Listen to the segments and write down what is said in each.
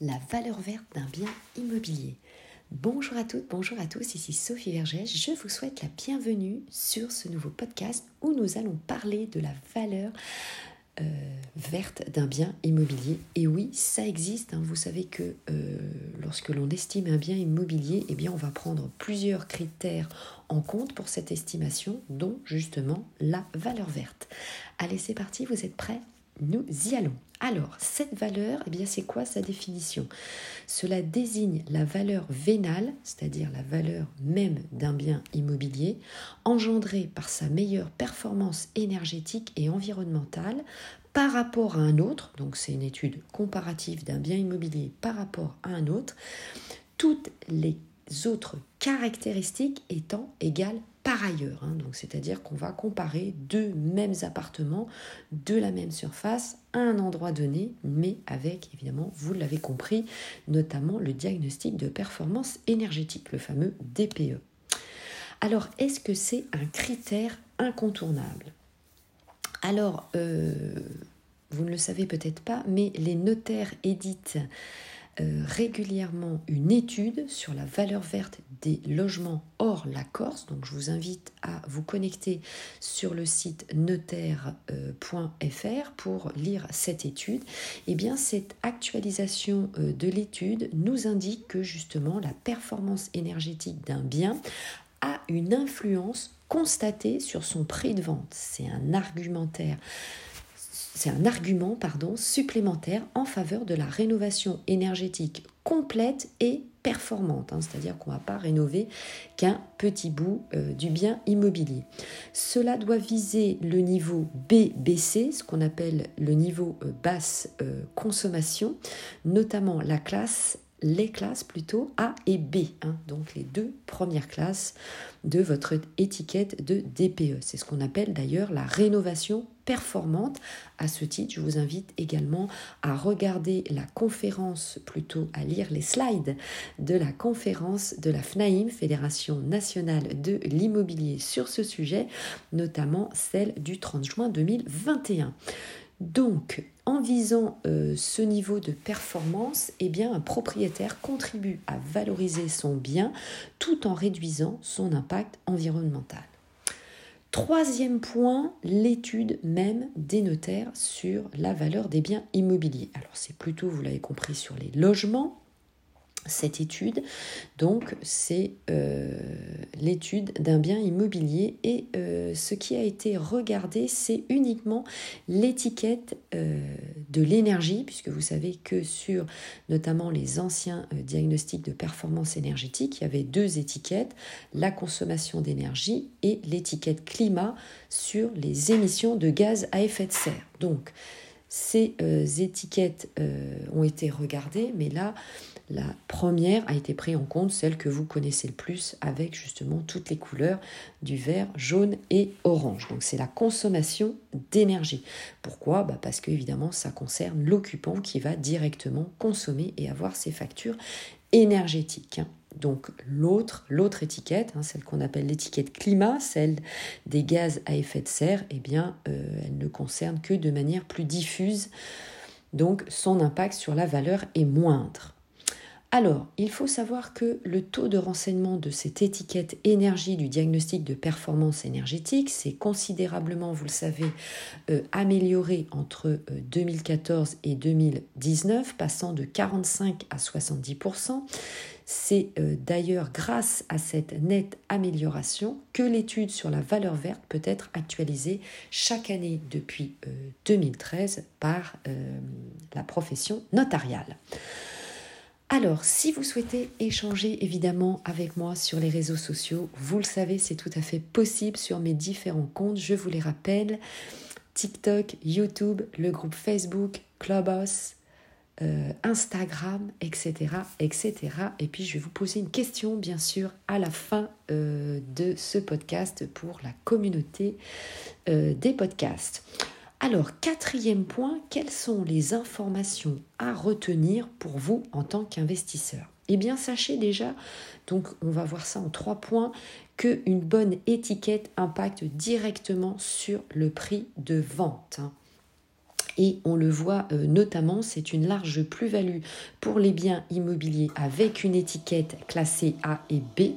la valeur verte d'un bien immobilier. Bonjour à toutes, bonjour à tous, ici Sophie Vergès. Je vous souhaite la bienvenue sur ce nouveau podcast où nous allons parler de la valeur euh, verte d'un bien immobilier. Et oui, ça existe. Hein. Vous savez que euh, lorsque l'on estime un bien immobilier, eh bien, on va prendre plusieurs critères en compte pour cette estimation, dont justement la valeur verte. Allez, c'est parti, vous êtes prêts? Nous y allons. Alors, cette valeur, eh bien, c'est quoi sa définition? Cela désigne la valeur vénale, c'est-à-dire la valeur même d'un bien immobilier, engendrée par sa meilleure performance énergétique et environnementale par rapport à un autre, donc c'est une étude comparative d'un bien immobilier par rapport à un autre, toutes les autres caractéristiques étant égales par ailleurs. Hein. donc c'est-à-dire qu'on va comparer deux mêmes appartements de la même surface à un endroit donné, mais avec évidemment, vous l'avez compris, notamment le diagnostic de performance énergétique, le fameux DPE. Alors, est-ce que c'est un critère incontournable? Alors, euh, vous ne le savez peut-être pas, mais les notaires éditent euh, régulièrement une étude sur la valeur verte des logements hors la Corse. Donc je vous invite à vous connecter sur le site notaire.fr pour lire cette étude. Et eh bien cette actualisation euh, de l'étude nous indique que justement la performance énergétique d'un bien a une influence constatée sur son prix de vente. C'est un argumentaire c'est un argument pardon, supplémentaire en faveur de la rénovation énergétique complète et performante, hein. c'est-à-dire qu'on ne va pas rénover qu'un petit bout euh, du bien immobilier. Cela doit viser le niveau BBC, ce qu'on appelle le niveau euh, basse euh, consommation, notamment la classe les classes plutôt A et B, hein, donc les deux premières classes de votre étiquette de DPE. C'est ce qu'on appelle d'ailleurs la rénovation performante. À ce titre, je vous invite également à regarder la conférence, plutôt à lire les slides de la conférence de la FNAIM, Fédération nationale de l'immobilier sur ce sujet, notamment celle du 30 juin 2021. Donc, en visant euh, ce niveau de performance, eh bien, un propriétaire contribue à valoriser son bien tout en réduisant son impact environnemental. Troisième point, l'étude même des notaires sur la valeur des biens immobiliers. Alors c'est plutôt, vous l'avez compris, sur les logements, cette étude. Donc, c'est euh, l'étude d'un bien immobilier et euh, ce qui a été regardé, c'est uniquement l'étiquette euh, de l'énergie, puisque vous savez que sur notamment les anciens diagnostics de performance énergétique, il y avait deux étiquettes, la consommation d'énergie et l'étiquette climat sur les émissions de gaz à effet de serre. Donc, ces étiquettes ont été regardées, mais là, la première a été prise en compte, celle que vous connaissez le plus, avec justement toutes les couleurs du vert, jaune et orange. Donc c'est la consommation d'énergie. Pourquoi? Bah Parce que évidemment ça concerne l'occupant qui va directement consommer et avoir ses factures énergétiques. Donc l'autre, l'autre étiquette, hein, celle qu'on appelle l'étiquette climat, celle des gaz à effet de serre, eh bien, euh, elle ne concerne que de manière plus diffuse. Donc son impact sur la valeur est moindre. Alors, il faut savoir que le taux de renseignement de cette étiquette énergie du diagnostic de performance énergétique s'est considérablement, vous le savez, euh, amélioré entre 2014 euh, et 2019, passant de 45 à 70%. C'est euh, d'ailleurs grâce à cette nette amélioration que l'étude sur la valeur verte peut être actualisée chaque année depuis 2013 par la profession notariale. Alors, si vous souhaitez échanger évidemment avec moi sur les réseaux sociaux, vous le savez, c'est tout à fait possible sur mes différents comptes. Je vous les rappelle TikTok, YouTube, le groupe Facebook, Clubhouse, euh, Instagram, etc., etc. Et puis, je vais vous poser une question, bien sûr, à la fin euh, de ce podcast pour la communauté euh, des podcasts. Alors, quatrième point, quelles sont les informations à retenir pour vous en tant qu'investisseur? Eh bien, sachez déjà, donc on va voir ça en trois points, qu'une bonne étiquette impacte directement sur le prix de vente. Et on le voit euh, notamment, c'est une large plus-value pour les biens immobiliers avec une étiquette classée A et B.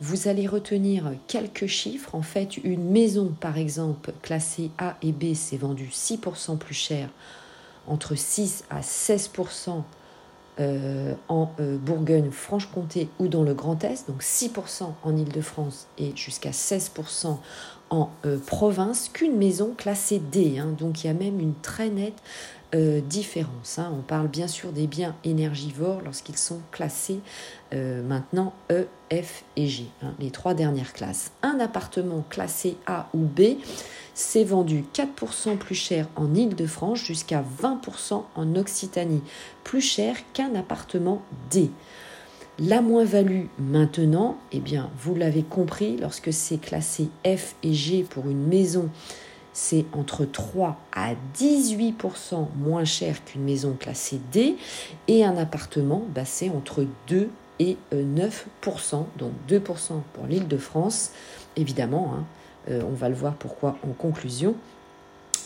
Vous allez retenir quelques chiffres. En fait, une maison, par exemple, classée A et B, c'est vendu 6% plus cher, entre 6 à 16% euh, en euh, Bourgogne-Franche-Comté ou dans le Grand Est, donc 6% en Ile-de-France et jusqu'à 16% en euh, province, qu'une maison classée D. Hein. donc il y a même une très nette différence. Hein. On parle bien sûr des biens énergivores lorsqu'ils sont classés maintenant E, F et G, hein, les trois dernières classes. Un appartement classé A ou B, c'est vendu 4% plus cher en Île-de-France jusqu'à 20% en Occitanie, plus cher qu'un appartement D. La moins-value maintenant, eh bien, vous l'avez compris, lorsque c'est classé F et G pour une maison, c'est entre 3 à 18% moins cher qu'une maison classée D. Et un appartement, bah, c'est entre 2 et 9%, donc 2% pour l'île de France, évidemment, hein, euh, on va le voir pourquoi en conclusion,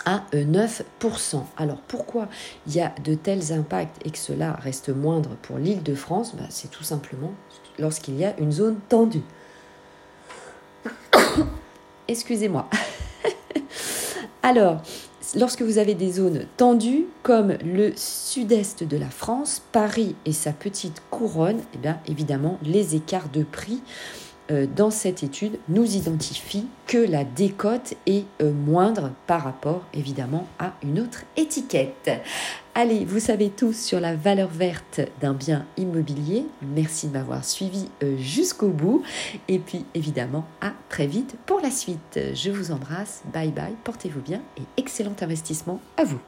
à 9%. Euh, Alors pourquoi il y a de tels impacts et que cela reste moindre pour l'île de France? Bah, C'est tout simplement lorsqu'il y a une zone tendue. Excusez-moi. Alors, lorsque vous avez des zones tendues, comme le sud-est de la France, Paris et sa petite couronne, eh bien, évidemment, les écarts de prix dans cette étude nous identifie que la décote est euh, moindre par rapport évidemment à une autre étiquette. Allez, vous savez tout sur la valeur verte d'un bien immobilier. Merci de m'avoir suivi euh, jusqu'au bout. Et puis évidemment, à très vite pour la suite. Je vous embrasse. Bye bye, portez-vous bien et excellent investissement à vous.